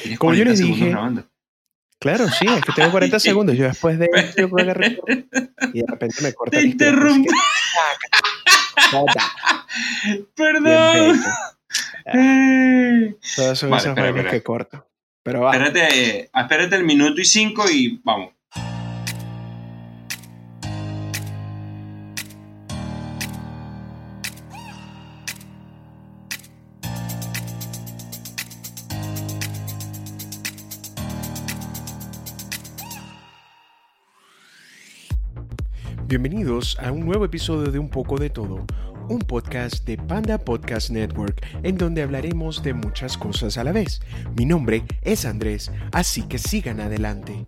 Tienes Como yo 40 les dije, claro, sí, es que tengo 40 segundos. Yo después de yo creo que recorto, y de repente me corta Te bien Perdón. Eh. Todas son Vale, esas espera, espera. que corto. Pero. Espérate, eh, espérate el minuto y cinco y vamos. Bienvenidos a un nuevo episodio de Un poco de todo, un podcast de Panda Podcast Network en donde hablaremos de muchas cosas a la vez. Mi nombre es Andrés, así que sigan adelante.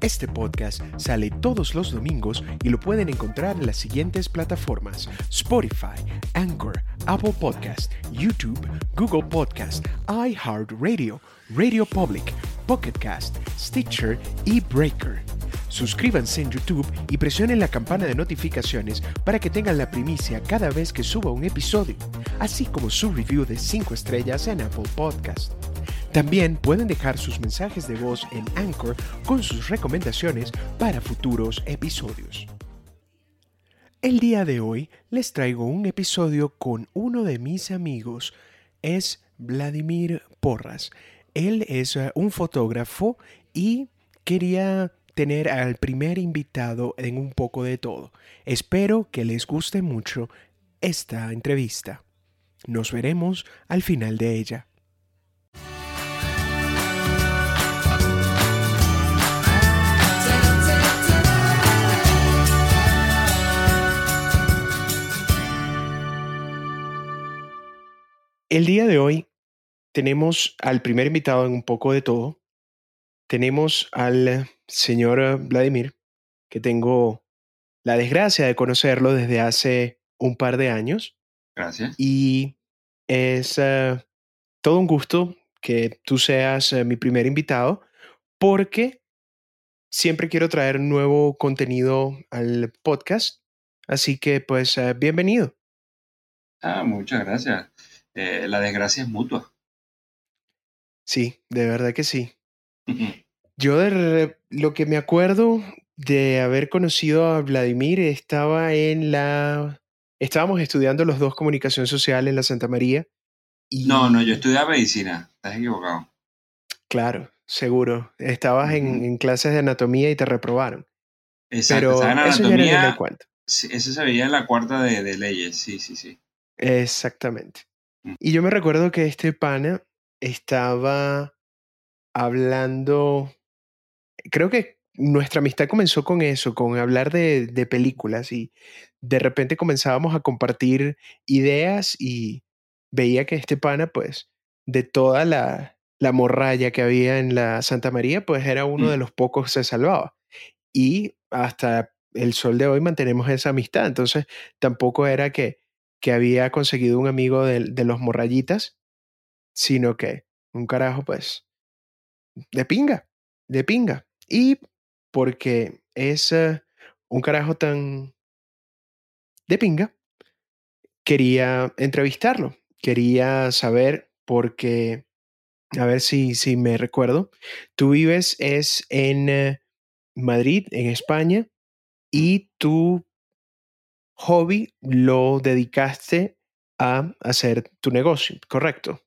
Este podcast sale todos los domingos y lo pueden encontrar en las siguientes plataformas: Spotify, Anchor, Apple Podcast, YouTube, Google Podcast, iHeartRadio, Radio Public, Pocket Cast, Stitcher y Breaker. Suscríbanse en YouTube y presionen la campana de notificaciones para que tengan la primicia cada vez que suba un episodio, así como su review de 5 estrellas en Apple Podcast. También pueden dejar sus mensajes de voz en Anchor con sus recomendaciones para futuros episodios. El día de hoy les traigo un episodio con uno de mis amigos. Es Vladimir Porras. Él es eh, un fotógrafo y quería tener al primer invitado en un poco de todo. Espero que les guste mucho esta entrevista. Nos veremos al final de ella. El día de hoy tenemos al primer invitado en un poco de todo. Tenemos al señor Vladimir, que tengo la desgracia de conocerlo desde hace un par de años Gracias. y es eh, todo un gusto que tú seas eh, mi primer invitado porque siempre quiero traer nuevo contenido al podcast. Así que pues eh, bienvenido. Ah, muchas gracias. Eh, la desgracia es mutua. Sí, de verdad que sí. Yo de re- lo que me acuerdo de haber conocido a Vladimir estaba en la... Estábamos estudiando los dos comunicación social en la Santa María. Y, No, no, yo estudiaba medicina. Estás equivocado. Claro, seguro. Estabas en, clases de anatomía y te reprobaron. Exacto. Pero en anatomía. cuento. Eso se veía en la cuarta de, de leyes. Sí, sí, sí. Exactamente. Mm. Y yo me recuerdo que este pana estaba hablando, creo que nuestra amistad comenzó con eso, con hablar de, de películas y de repente comenzábamos a compartir ideas y veía que este pana, pues, de toda la, la morralla que había en la Santa María, pues era uno Mm. de los pocos que se salvaba. Y hasta el sol de hoy mantenemos esa amistad. Entonces, tampoco era que, que había conseguido un amigo de, de los morrayitas, sino que un carajo, pues, de pinga, de pinga. Y porque es eh, un carajo tan de pinga, quería entrevistarlo, quería saber porque, a ver si, si me recuerdo, tú vives es en eh, Madrid, en España, y tu hobby lo dedicaste a hacer tu negocio, ¿correcto?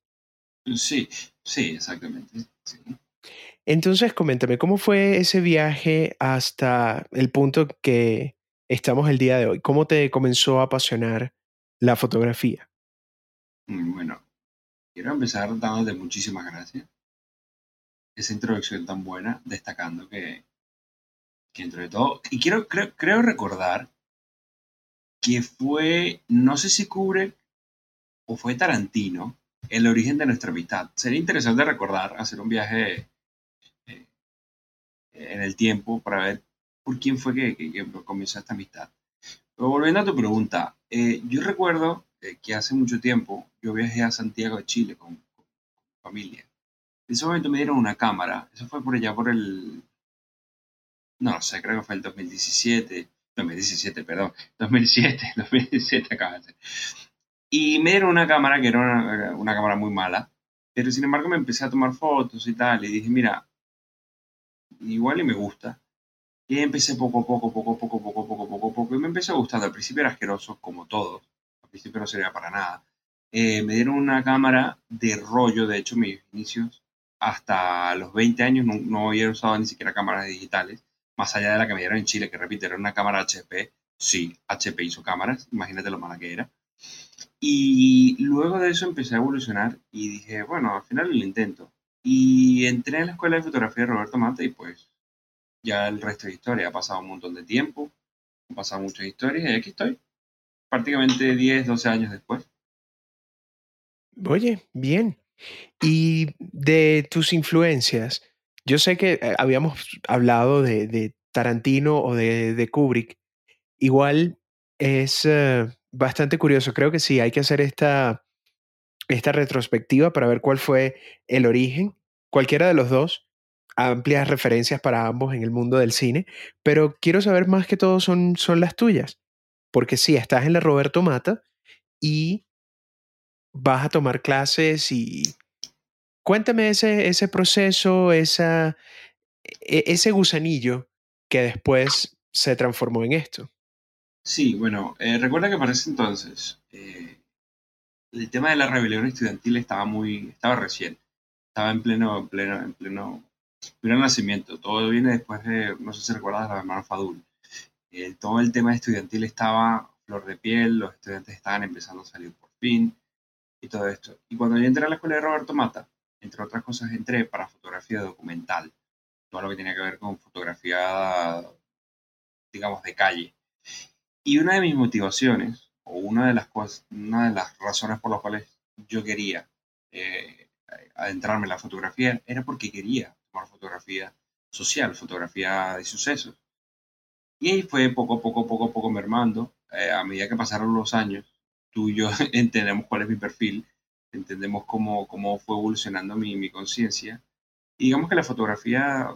Sí, sí, exactamente. sí. Entonces, coméntame, ¿cómo fue ese viaje hasta el punto que estamos el día de hoy? ¿Cómo te comenzó a apasionar la fotografía? Mm, Bueno, quiero empezar dándote muchísimas gracias. Esa introducción tan buena, destacando que, que entre todo, y quiero, creo, creo recordar que fue, no sé si cubre o fue Tarantino, el origen de nuestra amistad. Sería interesante recordar, hacer un viaje en el tiempo para ver por quién fue que, que- comenzó esta amistad. Pero volviendo a tu pregunta, eh, yo recuerdo eh, que hace mucho tiempo yo viajé a Santiago de Chile con, con mi familia. En ese momento me dieron una cámara, eso fue por allá por el, no sé, creo que fue el 2017, 2017, perdón, 2007, 2017 acaba de ser. Y me dieron una cámara que era una, una cámara muy mala, Pero sin embargo me empecé a tomar fotos y tal, y dije, mira, igual y me gusta. Y empecé poco a poco, poco a poco, poco a poco, poco a poco, y me empezó gustando. Al principio era asqueroso, como todo. Al principio no servía para nada. Eh, me dieron una cámara de rollo, de hecho, mis inicios, hasta los 20 años no, no había usado ni siquiera cámaras digitales, más allá de la que me dieron en Chile, que repito, era una cámara HP. Sí, HP hizo cámaras, imagínate lo mala que era. Y luego de eso empecé a evolucionar y dije, bueno, al final lo intento. Y entré en la escuela de fotografía de Roberto Mata y pues ya el resto de historia. Ha pasado un montón de tiempo, han pasado muchas historias y aquí estoy, prácticamente 10, 12 años después. Oye, bien. Y de tus influencias, yo sé que eh, habíamos hablado de, de Tarantino o de, de, Kubrick. Igual es uh, bastante curioso. Creo que sí, hay que hacer esta, esta retrospectiva para ver cuál fue el origen. Cualquiera de los dos, amplias referencias para ambos en el mundo del cine, pero quiero saber más que todo son, son las tuyas. Porque sí, estás en la Roberto Mata y vas a tomar clases y cuéntame ese, ese proceso, esa, e, ese gusanillo que después se transformó en esto. Sí, bueno, eh, recuerda que para ese entonces eh, el tema de la rebelión estudiantil estaba muy, estaba recién, estaba en pleno, en pleno, en pleno, pleno nacimiento. Todo viene después de, no sé si recuerdas, la hermana Fadul. Eh, todo el tema estudiantil estaba flor de piel, los estudiantes estaban empezando a salir por fin y todo esto. Y cuando yo entré a la escuela de Roberto Mata, entre otras cosas, entré para fotografía documental, todo lo que tenía que ver con fotografía, digamos, de calle. Y una de mis motivaciones, o una de las, cosas, una de las razones por las cuales yo quería eh, adentrarme en la fotografía, era porque quería tomar fotografía social, fotografía de sucesos. Y ahí fue poco a poco, poco a poco mermando. Eh, a medida que pasaron los años, tú y yo entendemos cuál es mi perfil, entendemos cómo, cómo fue evolucionando mi, mi conciencia. Y digamos que la fotografía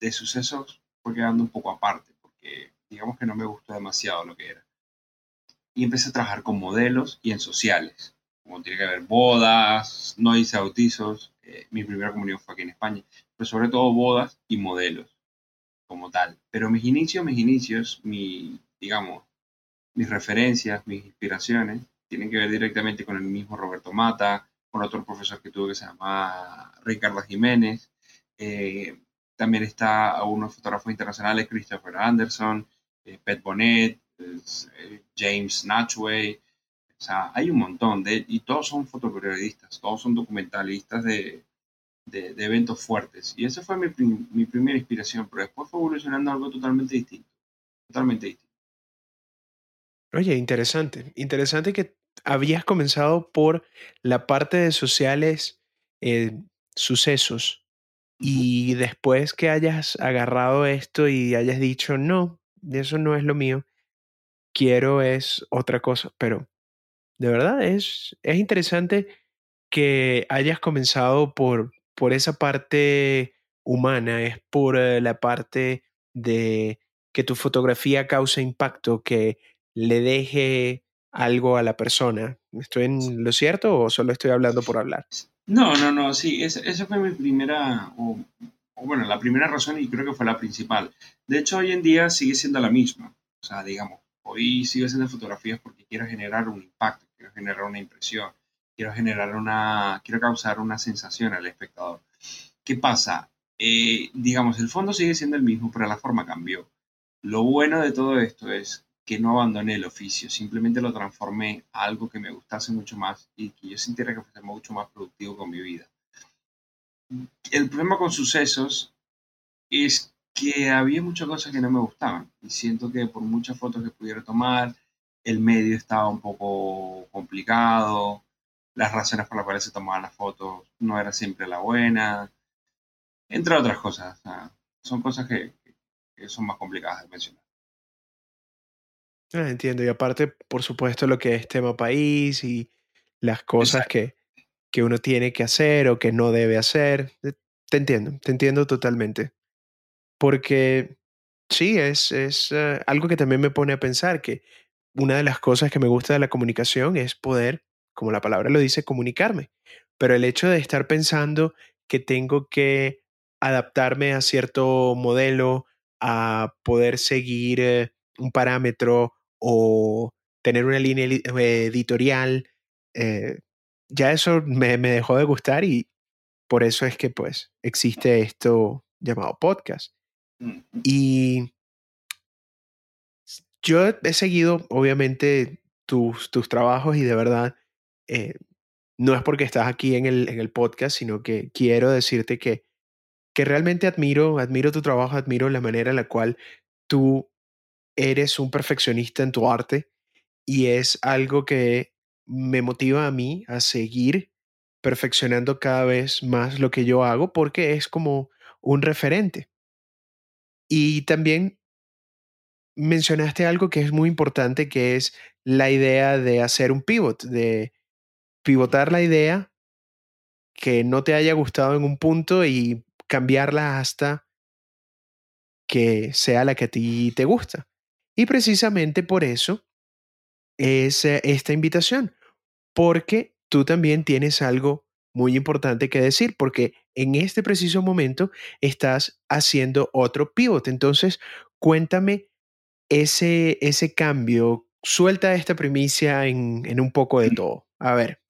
de sucesos fue quedando un poco aparte, porque digamos que no me gustó demasiado lo que era. Y empecé a trabajar con modelos y en sociales, como tiene que haber bodas, no hice bautizos, eh, mi primera comunión fue aquí en España, pero sobre todo bodas y modelos como tal. Pero mis inicios, mis inicios, mi, digamos, mis referencias, mis inspiraciones, tienen que ver directamente con el mismo Roberto Mata, con otro profesor que tuve que se llama Ricardo Jiménez. Eh, también está unos fotógrafos internacionales, Christopher Anderson, eh, Pet Bonnet, eh, James Natchway. O sea, hay un montón de, y todos son fotoperiodistas, todos son documentalistas de, de, de eventos fuertes. Y esa fue mi, mi primera inspiración, pero después fue evolucionando a algo totalmente distinto. Totalmente distinto. Oye, interesante. Interesante que habías comenzado por la parte de sociales, eh, sucesos, y después que hayas agarrado esto y hayas dicho, no, eso no es lo mío, quiero es otra cosa, pero de verdad es, es interesante que hayas comenzado por, por esa parte humana, es por eh, la parte de que tu fotografía cause impacto, que le deje algo a la persona. ¿Estoy en lo cierto o solo estoy hablando por hablar? No, no, no, sí, esa, esa fue mi primera, o, o, bueno, la primera razón y creo que fue la principal. De hecho, hoy en día sigue siendo la misma. O sea, digamos, hoy sigo haciendo fotografías porque quiero generar un impacto, quiero generar una impresión, quiero generar una, quiero causar una sensación al espectador. ¿Qué pasa? Eh, digamos, el fondo sigue siendo el mismo, pero la forma cambió. Lo bueno de todo esto es que no abandoné el oficio, simplemente lo transformé a algo que me gustase mucho más y que yo sintiera que fuese mucho más productivo con mi vida. El problema con sucesos es que había muchas cosas que no me gustaban y siento que por muchas fotos que pudiera tomar, el medio estaba un poco complicado, las razones por las cuales se tomaban las fotos no era siempre la buena, entre otras cosas. Son cosas que, que son más complicadas de mencionar. Ah, entiendo. Y aparte, por supuesto, lo que es tema país y las cosas que, que uno tiene que hacer o que no debe hacer. Eh, te entiendo, te entiendo totalmente. Porque sí, es, es uh, algo que también me pone a pensar que una de las cosas que me gusta de la comunicación es poder, como la palabra lo dice, comunicarme. pero el hecho de estar pensando que tengo que adaptarme a cierto modelo, a poder seguir eh, un parámetro o tener una línea editorial, eh, ya eso me, me, dejó de gustar y por eso es que pues existe esto llamado podcast. Y yo he seguido obviamente tus, tus trabajos y de verdad eh, no es porque estás aquí en el, en el podcast, sino que quiero decirte que, que realmente admiro, admiro tu trabajo, admiro la manera en la cual tú eres un perfeccionista en tu arte y es algo que me motiva a mí a seguir perfeccionando cada vez más lo que yo hago porque es como un referente. Y también mencionaste algo que es muy importante, que es la idea de hacer un pivot, de pivotar la idea que no te haya gustado en un punto y cambiarla hasta que sea la que a ti te gusta. Y precisamente por eso es eh, esta invitación, porque tú también tienes algo muy importante que decir, porque en este preciso momento estás haciendo otro pivot. Entonces, cuéntame ese, ese cambio, suelta esta primicia en, en un poco de todo. A ver.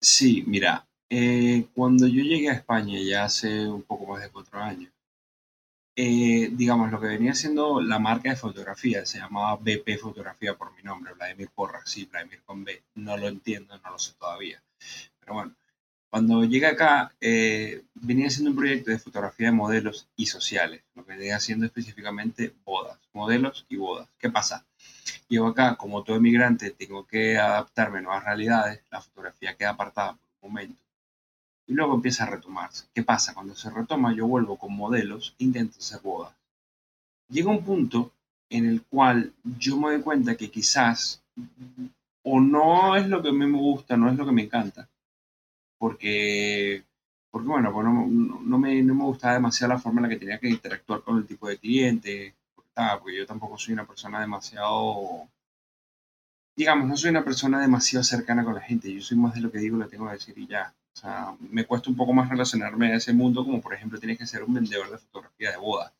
Sí, mira, eh, cuando yo llegué a España ya hace un poco más de cuatro años, eh, digamos, lo que venía siendo la marca de fotografía se llamaba BP Fotografía por mi nombre, Vladimir Porra, sí, Vladimir con B, no lo entiendo, no lo sé todavía. Pero bueno, cuando llegué acá, eh, venía haciendo un proyecto de fotografía de modelos y sociales, lo que venía haciendo específicamente bodas, modelos y bodas. ¿Qué pasa? Llego acá, como todo emigrante, tengo que adaptarme a nuevas realidades, la fotografía queda apartada por un momento y luego empieza a retomarse. ¿Qué pasa? Cuando se retoma, yo vuelvo con modelos e intento hacer bodas. Llega un punto en el cual yo me doy cuenta que quizás o no es lo que a mí me gusta, no es lo que me encanta, porque, porque bueno, pues no, no, me, no me gustaba demasiado la forma en la que tenía que interactuar con el tipo de cliente, porque, porque yo tampoco soy una persona demasiado, digamos, no soy una persona demasiado cercana con la gente, yo soy más de lo que digo, lo tengo que decir y ya. O sea, me cuesta un poco más relacionarme a ese mundo, como por ejemplo tienes que ser un vendedor de fotografía de boda,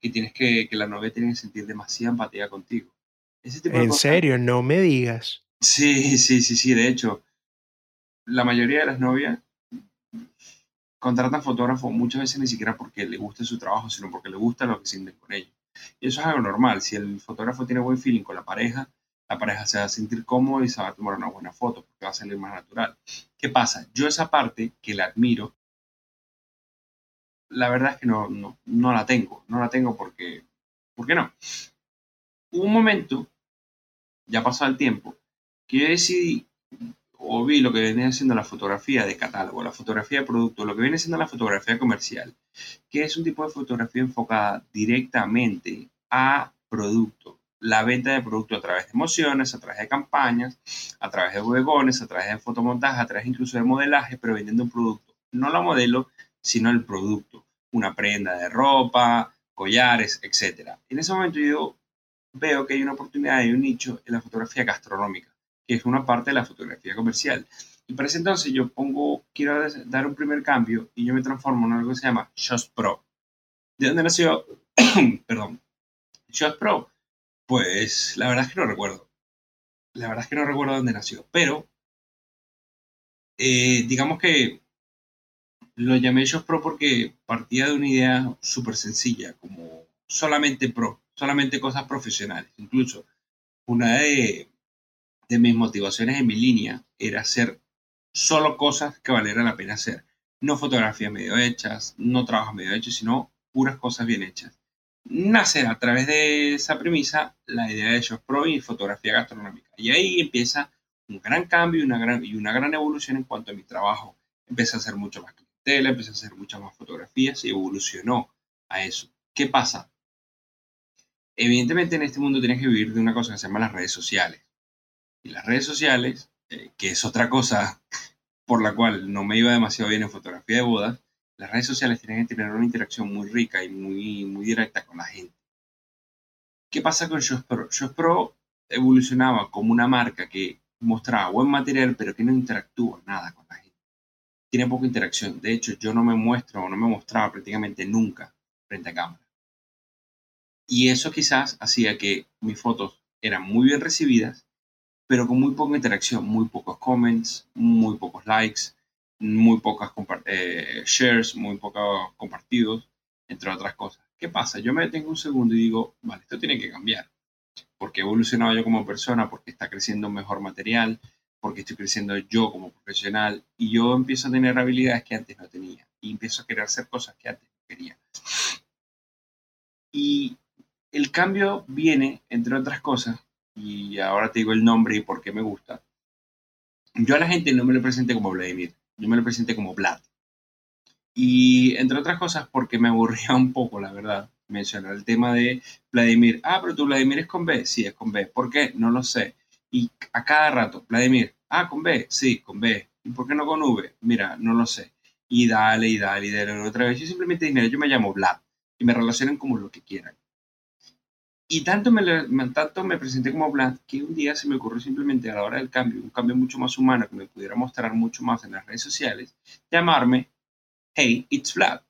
que tienes que, que la novia tiene que sentir demasiada empatía contigo. ¿En serio? No me digas. Sí, sí, sí, sí. De hecho, la mayoría de las novias contratan fotógrafos muchas veces ni siquiera porque le guste su trabajo, sino porque le gusta lo que sienten con ellos. Y eso es algo normal. Si el fotógrafo tiene buen feeling con la pareja, la pareja se va a sentir cómodo y se va a tomar una buena foto porque va a salir más natural. ¿Qué pasa? Yo esa parte que la admiro, la verdad es que no, no, no la tengo. No la tengo porque, ¿por qué no? Hubo un momento, ya pasó el tiempo, que yo decidí o vi lo que viene siendo la fotografía de catálogo, la fotografía de producto, lo que viene siendo la fotografía comercial, que es un tipo de fotografía enfocada directamente a producto, la venta de producto a través de emociones, a través de campañas, a través de bodegones, a través de fotomontaje, a través incluso de modelaje, pero vendiendo un producto. No la modelo, sino el producto. Una prenda de ropa, collares, etc. En ese momento yo veo que hay una oportunidad y un nicho en la fotografía gastronómica que es una parte de la fotografía comercial. Y para ese entonces yo pongo, quiero dar un primer cambio y yo me transformo en algo que se llama Shots Pro. ¿De dónde nació? Perdón. Shots Pro. Pues la verdad es que no recuerdo. La verdad es que no recuerdo dónde nació. Pero eh, digamos que lo llamé Shots Pro porque partía de una idea súper sencilla, como solamente pro, solamente cosas profesionales. Incluso una de, de mis motivaciones en mi línea era hacer solo cosas que valieran la pena hacer. No fotografías medio hechas, no trabajos medio hechos, sino puras cosas bien hechas. Nace a través de esa premisa la idea de Shows Pro y fotografía gastronómica. Y ahí empieza un gran cambio y una gran, y una gran evolución en cuanto a mi trabajo. Empecé a hacer mucho más clientela, empecé a hacer muchas más fotografías y evolucionó a eso. ¿Qué pasa? Evidentemente en este mundo tienes que vivir de una cosa que se llama las redes sociales. Y las redes sociales, eh, que es otra cosa por la cual no me iba demasiado bien en fotografía de bodas, las redes sociales tienen que tener una interacción muy rica y muy, muy directa con la gente. ¿Qué pasa con Shows Pro? Shows Pro evolucionaba como una marca que mostraba buen material, pero que no interactúa nada con la gente. tiene poca interacción. De hecho, yo no me muestro o no me mostraba prácticamente nunca frente a cámara. Y eso quizás hacía que mis fotos eran muy bien recibidas, pero con muy poca interacción, muy pocos comments, muy pocos likes, muy pocas eh, shares, muy pocos compartidos, entre otras cosas. ¿Qué pasa? Yo me detengo un segundo y digo, vale, esto tiene que cambiar. Porque he evolucionado yo como persona, porque está creciendo mejor material, porque estoy creciendo yo como profesional y yo empiezo a tener habilidades que antes no tenía y empiezo a querer hacer cosas que antes no quería. Y el cambio viene, entre otras cosas, y ahora te digo el nombre y por qué me gusta. Yo a la gente no me lo presenté como Vladimir, yo me lo presenté como Vlad. Y entre otras cosas porque me aburría un poco, la verdad, mencionar el tema de Vladimir. Ah, pero tú Vladimir es con B. Sí, es con B. ¿Por qué? No lo sé. Y a cada rato, Vladimir, ah, con B. Sí, con B. ¿Y por qué no con V? Mira, no lo sé. Y dale, y dale, y dale otra vez. Yo simplemente dije, yo me llamo Vlad. Y me relacionen como lo que quieran. Y tanto me, tanto me presenté como Vlad que un día se me ocurrió simplemente a la hora del cambio, un cambio mucho más humano que me pudiera mostrar mucho más en las redes sociales, llamarme Hey, it's Vlad.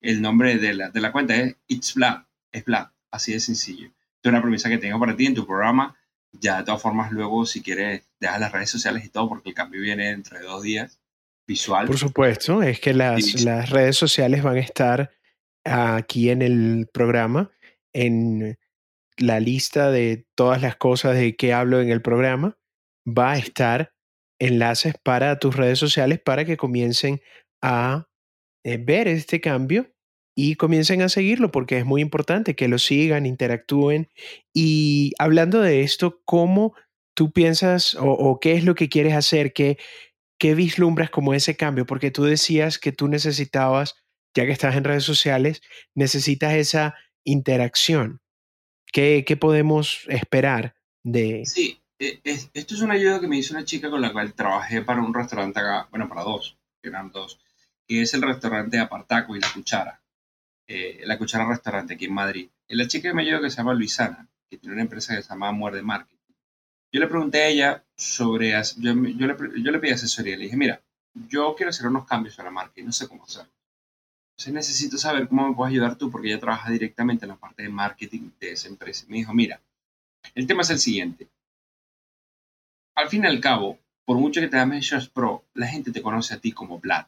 El nombre de la, de la cuenta es It's Vlad, es Vlad, así de sencillo. Es una premisa que tengo para ti en tu programa. Ya de todas formas, luego, si quieres, deja las redes sociales y todo, porque el cambio viene dentro de dos días, visual. Por supuesto, es que las, las redes sociales van a estar aquí en el programa, en la lista de todas las cosas de que hablo en el programa, va a estar enlaces para tus redes sociales para que comiencen a eh, ver este cambio y comiencen a seguirlo porque es muy importante que lo sigan, interactúen. Y hablando de esto, ¿cómo tú piensas o, qué es lo que quieres hacer? ¿Qué, ¿Qué vislumbras como ese cambio? Porque tú decías que tú necesitabas, ya que estás en redes sociales, necesitas esa interacción. ¿Qué, podemos esperar de...? Sí, e, esto es una ayuda que me hizo una chica con la cual trabajé para un restaurante acá, bueno, para dos, eran dos, que es el restaurante Apartaco y La Cuchara. Eh, la Cuchara Restaurante aquí en Madrid. La chica que me ayudó que se llama Luisana, que tiene una empresa que se llama Muerde Marketing. Yo le pregunté a ella sobre, yo, yo, le, yo le pedí asesoría, le dije, mira, yo quiero hacer unos cambios en la marca y no sé cómo hacerlo. Entonces necesito saber cómo me puedes ayudar tú, porque ella trabaja directamente en la parte de marketing de esa empresa. Me dijo, mira, el tema es el siguiente. Al fin y al cabo, por mucho que te llames Shows Pro, la gente te conoce a ti como Vlad.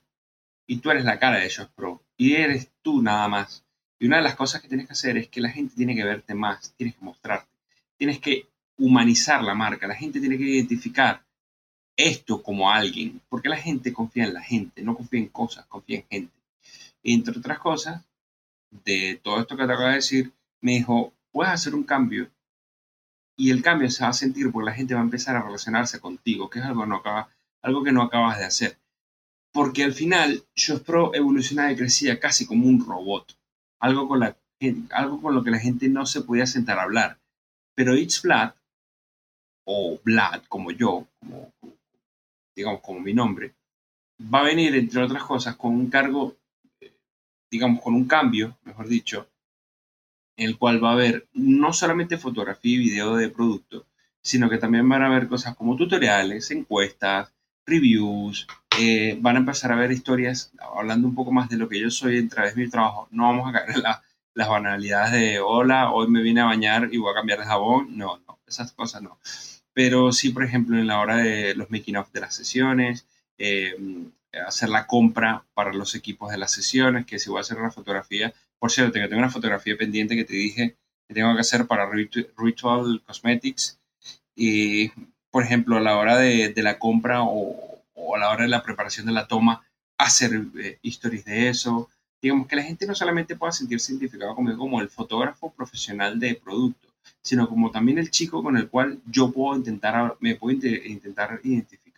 Y tú eres la cara de Shows Pro. Y eres tú nada más. Y una de las cosas que tienes que hacer es que la gente tiene que verte más, tienes que mostrarte, tienes que humanizar la marca, la gente tiene que identificar esto como alguien, porque la gente confía en la gente, no confía en cosas, confía en gente entre otras cosas, de todo esto que te acabo de decir, me dijo, puedes hacer un cambio y el cambio se va a sentir porque la gente va a empezar a relacionarse contigo, que es algo, no acaba, algo que no acabas de hacer. Porque al final, Shows Pro evolucionaba y crecía casi como un robot, algo con, la, algo con lo que la gente no se podía sentar a hablar. Pero It's Vlad, o Vlad como yo, como, digamos como mi nombre, va a venir, entre otras cosas, con un cargo digamos, con un cambio, mejor dicho, en el cual va a haber no solamente fotografía y video de producto, sino que también van a haber cosas como tutoriales, encuestas, reviews, eh, van a empezar a ver historias, hablando un poco más de lo que yo soy a través de mi trabajo. No vamos a caer en las banalidades de, hola, hoy me vine a bañar y voy a cambiar de jabón. No, no, esas cosas no. Pero sí, por ejemplo, en la hora de los making of de las sesiones, eh, hacer la compra para los equipos de las sesiones, que si voy a hacer una fotografía, por cierto, tengo una fotografía pendiente que te dije que tengo que hacer para Ritual Cosmetics y, por ejemplo, a la hora de, la compra o, a la hora de la preparación de la toma, hacer eh, historias de eso. Digamos que la gente no solamente pueda sentirse identificado conmigo como el fotógrafo profesional de producto, sino como también el chico con el cual yo puedo intentar, me puedo intentar identificar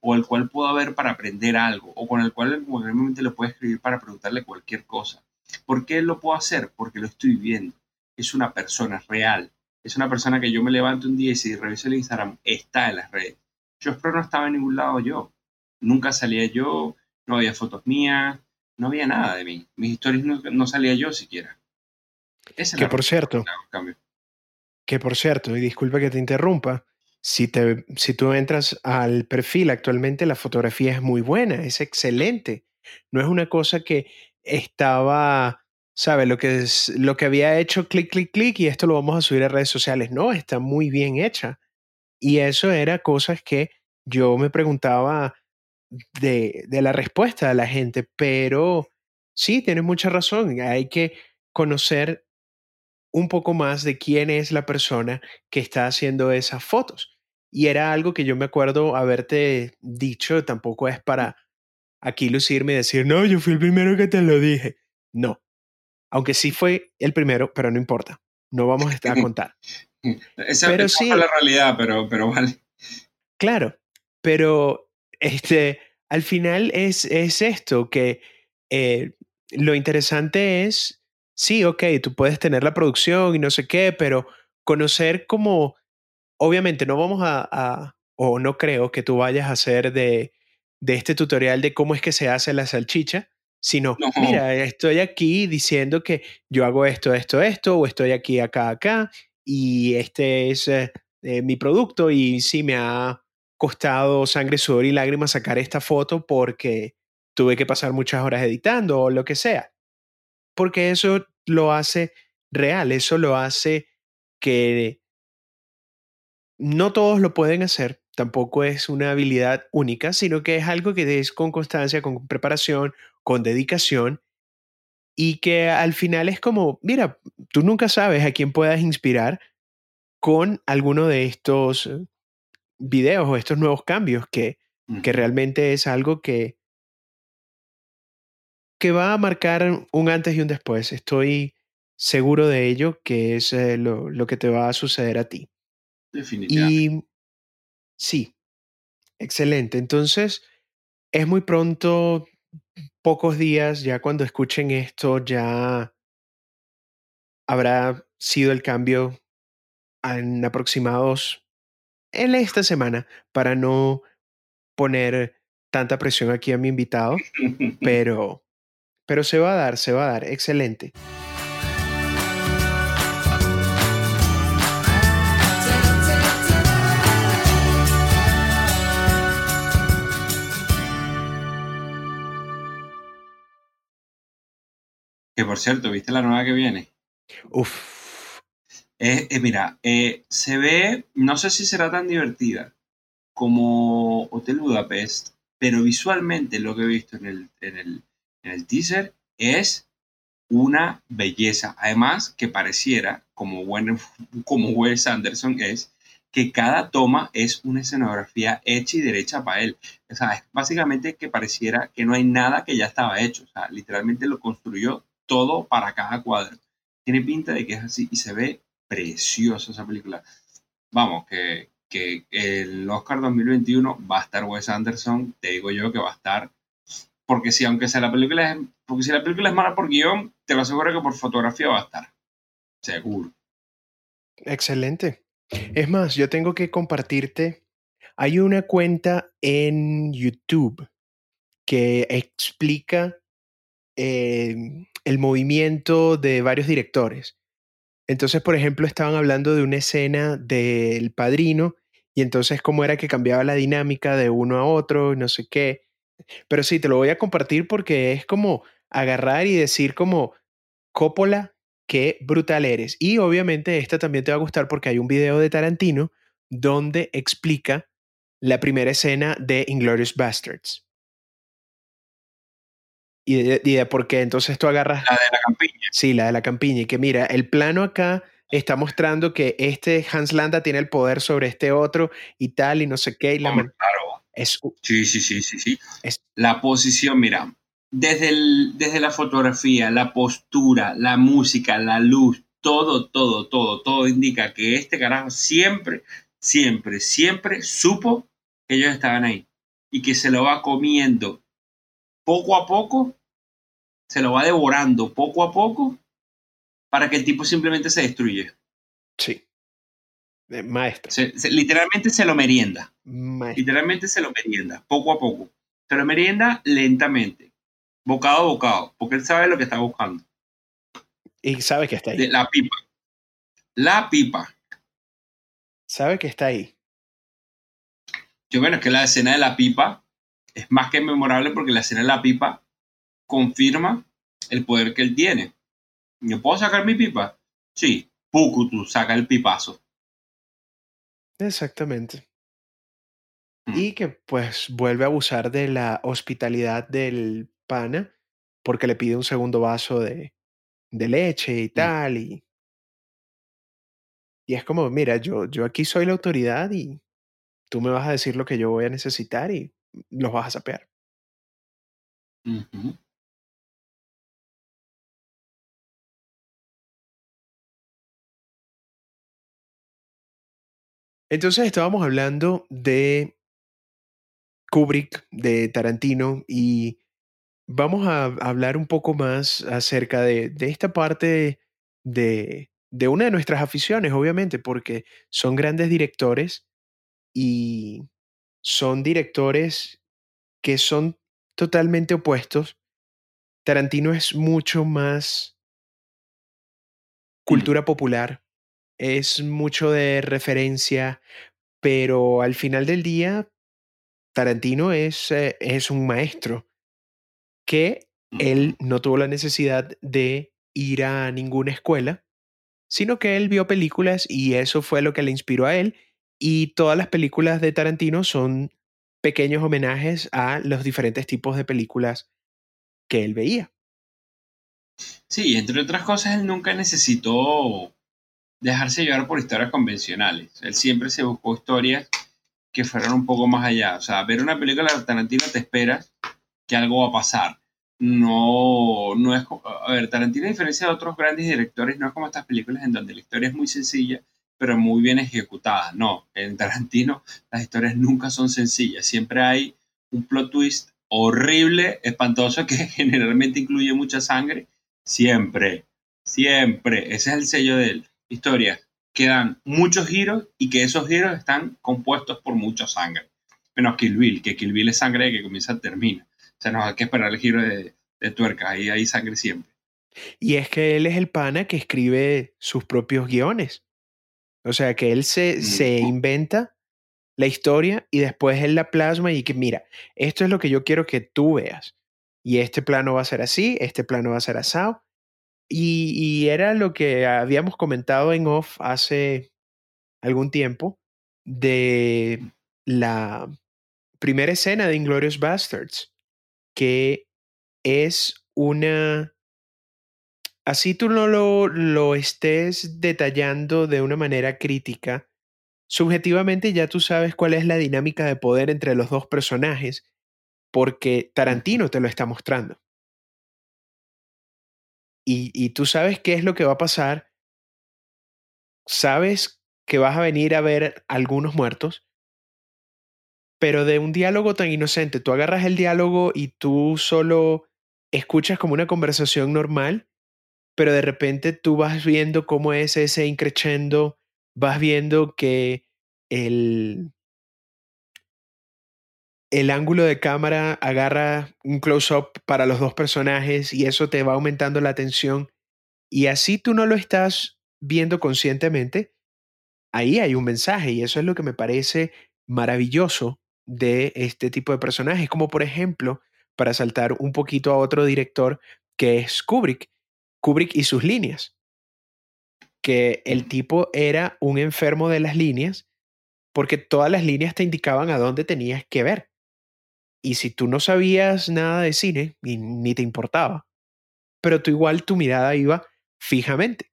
o el cual puedo ver para aprender algo, o con el cual realmente lo puedo escribir para preguntarle cualquier cosa. ¿Por qué lo puedo hacer? Porque lo estoy viendo. Es una persona real. Es una persona que yo me levanto un día y si reviso el Instagram, está en las redes. Yo espero no estaba en ningún lado yo. Nunca salía yo, no había fotos mías, no había nada de mí. Mis historias no, salía yo siquiera. que por cierto, que por cierto, y disculpe que te interrumpa, si, te, si tú entras al perfil actualmente, la fotografía es muy buena, es excelente. No es una cosa que estaba, ¿sabes? Lo que, es, lo que había hecho clic, clic, clic y esto lo vamos a subir a redes sociales. No, está muy bien hecha. Y eso era cosas que yo me preguntaba de, de la respuesta de la gente, pero sí, tienes mucha razón. Hay que conocer un poco más de quién es la persona que está haciendo esas fotos. Y era algo que yo me acuerdo haberte dicho, tampoco es para aquí lucirme y decir, no, yo fui el primero que te lo dije. No, aunque sí fue el primero, pero no importa, no vamos a contar. Esa, pero sí, la realidad, pero, pero vale. Claro, pero este, al final es, es esto, que eh, lo interesante es, sí, ok, tú puedes tener la producción y no sé qué, pero conocer como, obviamente no vamos a, o no creo que tú vayas a hacer de, de este tutorial de cómo es que se hace la salchicha, sino, mira, estoy aquí diciendo que yo hago esto, esto, esto, o estoy aquí, acá, acá, y este es eh, eh, mi producto y sí me ha costado sangre, sudor y lágrimas sacar esta foto porque tuve que pasar muchas horas editando o lo que sea. Porque eso lo hace real, eso lo hace que no todos lo pueden hacer, tampoco es una habilidad única, sino que es algo que es con constancia, con preparación, con dedicación y que al final es como, mira, tú nunca sabes a quién puedas inspirar con alguno de estos eh, videos o estos nuevos cambios que, que realmente es algo que, que va a marcar un antes y un después. Estoy seguro de ello, que es eh, lo, lo, que te va a suceder a ti. Definitivamente. Y sí, excelente. Entonces, es muy pronto, pocos días, ya cuando escuchen esto, ya habrá sido el cambio en aproximados en esta semana para no poner tanta presión aquí a mi invitado, pero, pero se va a dar, se va a dar, excelente. Que por cierto, ¿viste la nueva que viene? Uf. Eh, eh, mira, eh, se ve, no sé si será tan divertida como Hotel Budapest, pero visualmente lo que he visto en el, en el, en el teaser es una belleza. Además, que pareciera, como, buen, como Wes Anderson es, que cada toma es una escenografía hecha y derecha para él. O sea, es básicamente que pareciera que no hay nada que ya estaba hecho. O sea, literalmente lo construyó todo para cada cuadro. Tiene pinta de que es así y se ve preciosa esa película. Vamos, que, que el Oscar 2021 va a estar Wes Anderson, te digo yo que va a estar, porque si aunque sea la película es, porque si la película es mala por guion, te lo aseguro que por fotografía va a estar, seguro. Excelente. Es más, yo tengo que compartirte, hay una cuenta en YouTube que explica eh, el movimiento de varios directores. Entonces, por ejemplo, estaban hablando de una escena del padrino y entonces cómo era que cambiaba la dinámica de uno a otro, no sé qué. Pero sí, te lo voy a compartir porque es como agarrar y decir como, Coppola, qué brutal eres. Y obviamente esta también te va a gustar porque hay un video de Tarantino donde explica la primera escena de Inglorious Bastards y de, por qué entonces tú agarras... La de la campiña. Sí, la de la campiña. Y que mira, el plano acá está mostrando que este Hans Landa tiene el poder sobre este otro y tal, y no sé qué. Y la claro. Es, sí, sí, sí, sí, sí. Es, la posición, mira, desde, el, desde la fotografía, la postura, la música, la luz, todo, todo, todo, todo indica que este carajo siempre, siempre, siempre supo que ellos estaban ahí y que se lo va comiendo poco a poco, se lo va devorando poco a poco para que el tipo simplemente se destruye. Sí. maestro. literalmente se lo merienda. Literalmente se lo merienda, poco a poco. Se lo merienda lentamente, bocado a bocado, porque él sabe lo que está buscando. Y sabe que está ahí. la pipa. La pipa. Sabe que está ahí. Que bueno, es que la escena de la pipa es más que memorable porque la escena de la pipa confirma el poder que él tiene. ¿Yo puedo sacar mi pipa? Sí, tú saca el pipazo. Exactamente. Mm. Y que pues vuelve a abusar de la hospitalidad del pana porque le pide un segundo vaso de, de leche y mm. tal. Y, y es como, mira, yo, yo aquí soy la autoridad y tú me vas a decir lo que yo voy a necesitar y los vas a sapear. Entonces estábamos hablando de Kubrick, de Tarantino, y vamos a hablar un poco más acerca de, esta parte de, de, una de nuestras aficiones, obviamente, porque son grandes directores y son directores que son totalmente opuestos. Tarantino es mucho más cultura popular, es mucho de referencia, pero al final del día, Tarantino es, eh, es un maestro que él no tuvo la necesidad de ir a ninguna escuela, sino que él vio películas y eso fue lo que le inspiró a él. Y todas las películas de Tarantino son pequeños homenajes a los diferentes tipos de películas que él veía. Sí, entre otras cosas, él nunca necesitó dejarse llevar por historias convencionales. Él siempre se buscó historias que fueran un poco más allá. O sea, ver una película de Tarantino te esperas que algo va a pasar. No, no es. A ver, Tarantino, a diferencia de otros grandes directores, no es como estas películas en donde la historia es muy sencilla, pero muy bien ejecutada. No, en Tarantino las historias nunca son sencillas. Siempre hay un plot twist horrible, espantoso, que generalmente incluye mucha sangre. Siempre, siempre. Ese es el sello de él historias que dan muchos giros y que esos giros están compuestos por mucha sangre. Menos Kill Bill, que Kill Bill es sangre que comienza y termina. O sea, no hay que esperar el giro de, tuerca, ahí hay sangre siempre. Y es que él es el pana que escribe sus propios guiones. O sea, que él se, se inventa la historia y después él la plasma y que mira, esto es lo que yo quiero que tú veas. Y este plano va a ser así, este plano va a ser asado. Y, era lo que habíamos comentado en off hace algún tiempo de la primera escena de Inglorious Bastards, que es una... Así tú no lo, lo estés detallando de una manera crítica, subjetivamente ya tú sabes cuál es la dinámica de poder entre los dos personajes, porque Tarantino te lo está mostrando. Y, tú sabes qué es lo que va a pasar, sabes que vas a venir a ver algunos muertos, pero de un diálogo tan inocente, tú agarras el diálogo y tú solo escuchas como una conversación normal, pero de repente tú vas viendo cómo es ese increchendo, vas viendo que el, el ángulo de cámara agarra un close-up para los dos personajes y eso te va aumentando la tensión. Y así tú no lo estás viendo conscientemente, ahí hay un mensaje y eso es lo que me parece maravilloso de este tipo de personajes, como por ejemplo, para saltar un poquito a otro director que es Kubrick, Kubrick y sus líneas, que el tipo era un enfermo de las líneas porque todas las líneas te indicaban a dónde tenías que ver. Y si tú no sabías nada de cine, y ni te importaba, pero tú igual tu mirada iba fijamente.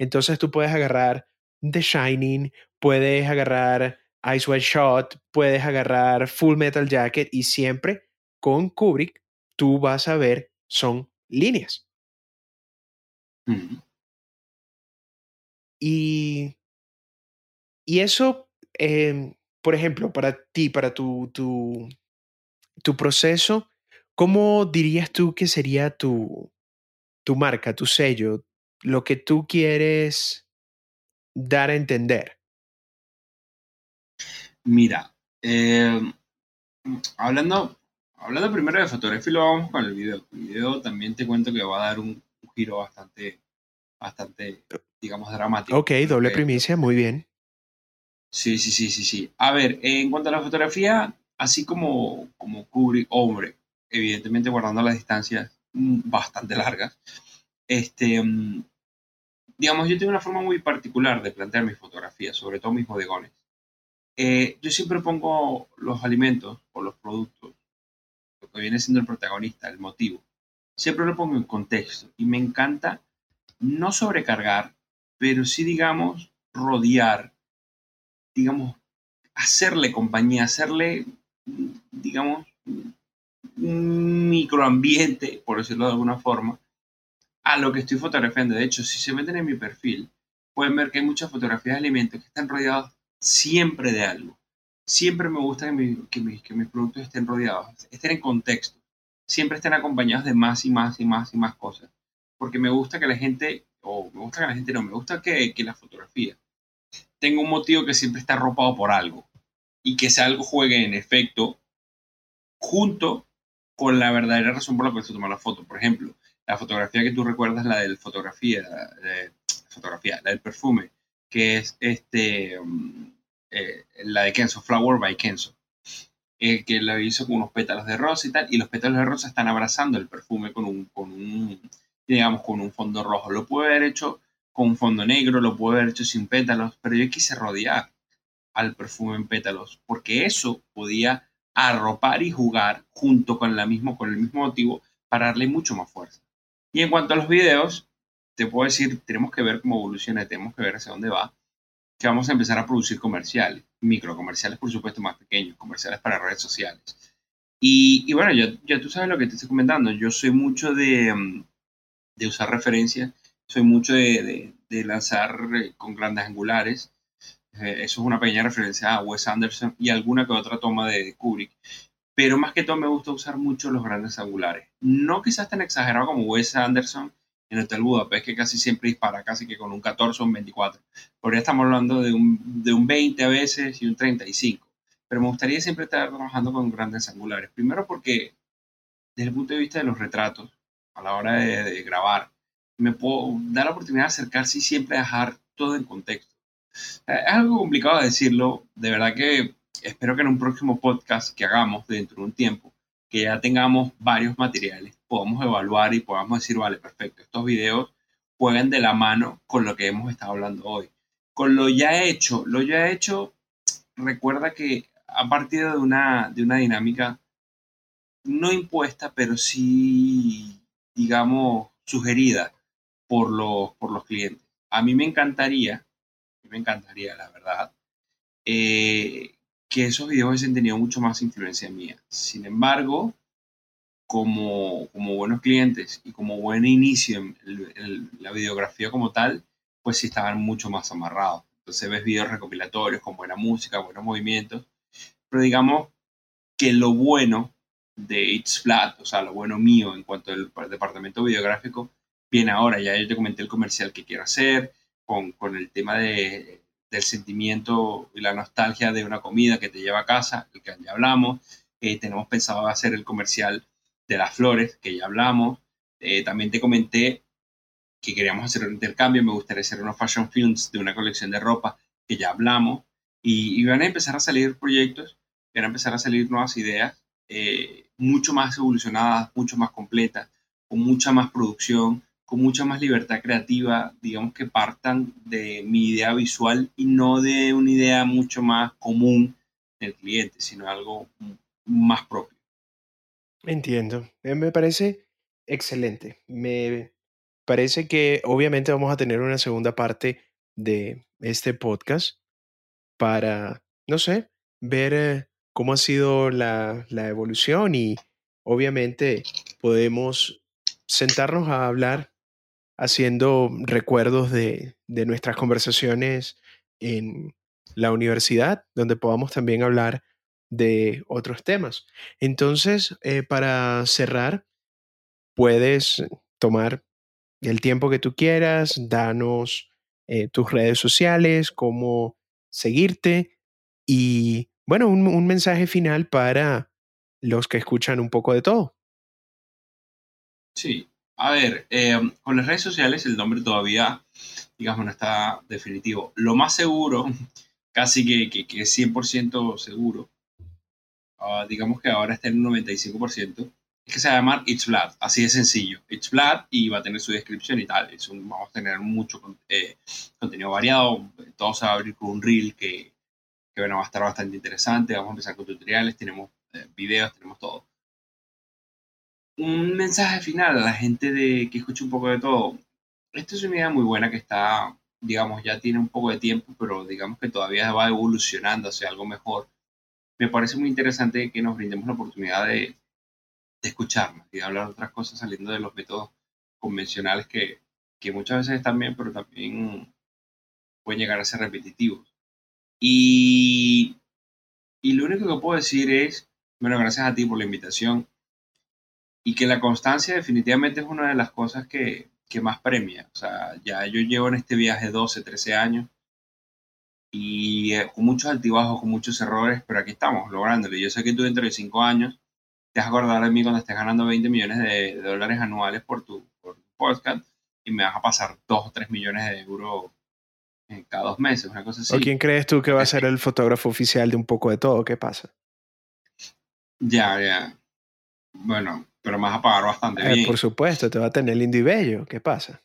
Entonces tú puedes agarrar The Shining, puedes agarrar Ice White Shot, puedes agarrar Full Metal Jacket y siempre con Kubrick tú vas a ver son líneas. Y, y eso, em, por ejemplo, para ti, para tu, tu, tu proceso, ¿cómo dirías tú que sería tu, tu marca, tu sello, lo que tú quieres dar a entender? Mira, eh, hablando, hablando primero de fotografía, lo vamos con el video. El video también te cuento que va a dar un, giro bastante, bastante, digamos, dramático. Ok, doble primicia, muy bien. Sí, sí, sí, sí, sí. A ver, en cuanto a la fotografía, así como, como Kubrick, hombre, evidentemente guardando las distancias mm, bastante largas, este, mm, digamos, yo tengo una forma muy particular de plantear mis fotografías, sobre todo mis bodegones. Eh, yo siempre pongo los alimentos o los productos, lo que viene siendo el protagonista, el motivo, siempre lo pongo en contexto y me encanta no sobrecargar, pero sí, digamos, rodear, digamos, hacerle compañía, hacerle, digamos, un microambiente, por decirlo de alguna forma, a lo que estoy fotografiando. De hecho, si se meten en mi perfil, pueden ver que hay muchas fotografías de alimentos que están rodeados siempre de algo. Siempre me gusta que, mis productos estén rodeados, estén en contexto, siempre estén acompañados de más y más y más y más cosas. Porque me gusta que la gente, o me gusta que la gente no, me gusta que, que la fotografía tenga un motivo que siempre está arropado por algo y que ese algo juegue en efecto junto con la verdadera razón por la que se toma la foto. Por ejemplo, la fotografía que tú recuerdas, la del fotografía, de, fotografía, la del perfume, que es este, mm, eh, la de Kenzo, Flower by Kenzo, eh, que la hizo con unos pétalos de rosa y tal, y los pétalos de rosa están abrazando el perfume con un, con un, digamos, con un fondo rojo. Lo puede haber hecho con un fondo negro, lo puede haber hecho sin pétalos, pero yo quise rodear al perfume en pétalos, porque eso podía arropar y jugar junto con, la mismo, con el mismo motivo para darle mucho más fuerza. Y en cuanto a los videos, te puedo decir, tenemos que ver cómo evoluciona, tenemos que ver hacia dónde va, que vamos a empezar a producir comerciales, microcomerciales, por supuesto, más pequeños, comerciales para redes sociales. Y, bueno, ya, ya, tú sabes lo que te estoy comentando, yo soy mucho de, mm, de usar referencias, soy mucho de, de, lanzar eh, con grandes angulares, eh, eso es una pequeña referencia a Wes Anderson y alguna que otra toma de Kubrick pero más que todo me gusta usar mucho los grandes angulares. No quizás tan exagerado como Wes Anderson en Hotel Budapest, que casi siempre dispara casi que con un 14 o un 24. Por estamos hablando de un, de un 20 a veces y un 35. Pero me gustaría siempre estar trabajando con grandes angulares. Primero porque desde el punto de vista de los retratos, a la hora de, grabar, me puedo dar la oportunidad de acercarse y siempre dejar todo en contexto. Es algo complicado de decirlo, de verdad que espero que en un próximo podcast que hagamos dentro de un tiempo, que ya tengamos varios materiales, podamos evaluar y podamos decir, vale, perfecto, estos videos juegan de la mano con lo que hemos estado hablando hoy. Con lo ya hecho, lo ya hecho, recuerda que a partir de una, de una dinámica no impuesta, pero sí, digamos, sugerida por los, por los clientes. A mí me encantaría, me encantaría, la verdad, eh, que esos videos hubiesen tenido mucho más influencia mía. Sin embargo, como, como buenos clientes y como buen inicio en la videografía como tal, pues sí estaban mucho más amarrados. Entonces ves videos recopilatorios con buena música, buenos movimientos, pero digamos que lo bueno de It's Flat, o sea, lo bueno mío en cuanto al departamento videográfico, viene ahora. Ya yo te comenté el comercial que quiero hacer, con, con el tema de del sentimiento y la nostalgia de una comida que te lleva a casa, el que ya hablamos. Eh, tenemos pensado hacer el comercial de las flores, que ya hablamos. Eh, también te comenté que queríamos hacer un intercambio, me gustaría hacer unos fashion films de una colección de ropa, que ya hablamos. Y, van a empezar a salir proyectos, van a empezar a salir nuevas ideas, eh, mucho más evolucionadas, mucho más completas, con mucha más producción, con mucha más libertad creativa, digamos que partan de mi idea visual y no de una idea mucho más común del cliente, sino algo más propio. Entiendo. Eh, me parece excelente. Me parece que obviamente vamos a tener una segunda parte de este podcast para, no sé, ver eh, cómo ha sido la, la evolución y obviamente podemos sentarnos a hablar haciendo recuerdos de, nuestras conversaciones en la universidad, donde podamos también hablar de otros temas. Entonces, eh, para cerrar, puedes tomar el tiempo que tú quieras, danos eh, tus redes sociales, cómo seguirte y, bueno, un mensaje final para los que escuchan un poco de todo. Sí, a ver, eh, con las redes sociales el nombre todavía, digamos, no está definitivo. Lo más seguro casi que, que, que 100% seguro. Ah, digamos que ahora está en un 95%. Es que se va a llamar It's Blood, así de sencillo. It's Blood y va a tener su descripción y tal. Es un, vamos a tener mucho eh, contenido variado. Todo se va a abrir con un reel que, que bueno, va a estar bastante interesante. Vamos a empezar con tutoriales, tenemos eh, videos, tenemos todo. Un mensaje final a la gente de que escuche un poco de todo. Esta es una idea muy buena que está, digamos, ya tiene un poco de tiempo, pero digamos que todavía va evolucionando hacia algo mejor. Me parece muy interesante que nos brindemos la oportunidad de, de escucharnos y de hablar de otras cosas saliendo de los métodos convencionales que, que muchas veces están bien, pero también pueden llegar a ser repetitivos. Y, y lo único que puedo decir es, bueno, gracias a ti por la invitación y que la constancia definitivamente es una de las cosas que, que más premia. O sea, ya yo llevo en este viaje 12, 13 años y eh, con muchos altibajos, con muchos errores, pero aquí estamos lográndolo. Yo sé que tú dentro de 5 años te vas a acordar de mí cuando estés ganando 20 millones de, dólares anuales por tu, por tu podcast y me vas a pasar 2 o 3 millones de euros en cada dos meses, una cosa así. ¿O quién crees tú que va a ser el fotógrafo oficial de un poco de todo? ¿Qué pasa? Ya, ya. Bueno, pero me vas a pagar bastante Eh, bien. por supuesto, te va a tener lindo y bello. ¿Qué pasa?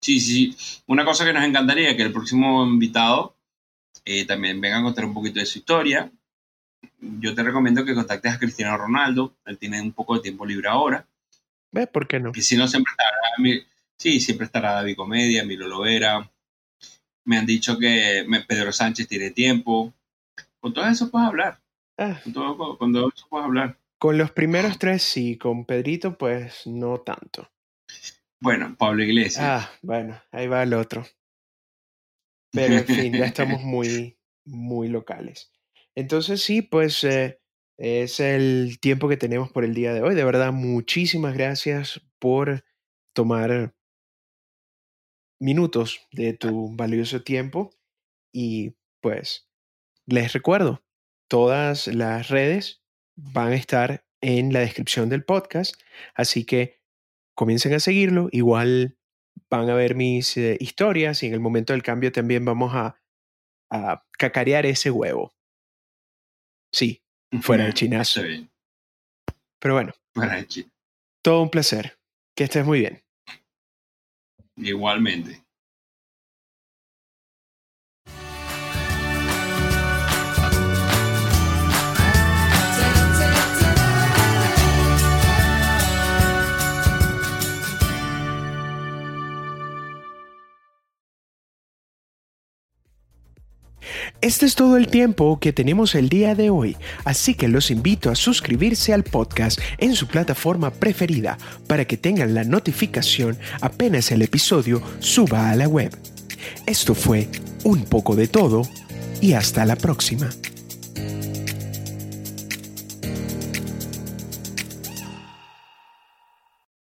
Sí, sí. Una cosa que nos encantaría que el próximo invitado eh, también venga a contar un poquito de su historia. Yo te recomiendo que contactes a Cristiano Ronaldo. Él tiene un poco de tiempo libre ahora. ¿Ves? ¿Por qué no? Y si no, siempre estará, sí, siempre estará David Comedia, Milo Lovera. Me han dicho que Pedro Sánchez tiene tiempo. Con todo eso puedes hablar. Ah, Con todo, con todo eso puedes hablar. con los primeros tres sí, con Pedrito pues no tanto. Bueno, Pablo Iglesias. Ah, bueno, ahí va el otro. Pero en fin, ya estamos muy, muy locales. Entonces sí, pues eh, es el tiempo que tenemos por el día de hoy. De verdad, muchísimas gracias por tomar minutos de tu valioso tiempo. Y pues les recuerdo, todas las redes van a estar en la descripción del podcast, así que comiencen a seguirlo. Igual van a ver mis eh, historias y en el momento del cambio también vamos a, a cacarear ese huevo. Sí, fuera de chinazo. Pero bueno, fuera de todo un placer. Que estés muy bien. Igualmente. Este es todo el tiempo que tenemos el día de hoy, así que los invito a suscribirse al podcast en su plataforma preferida para que tengan la notificación apenas el episodio suba a la web. Esto fue un poco de todo y hasta la próxima.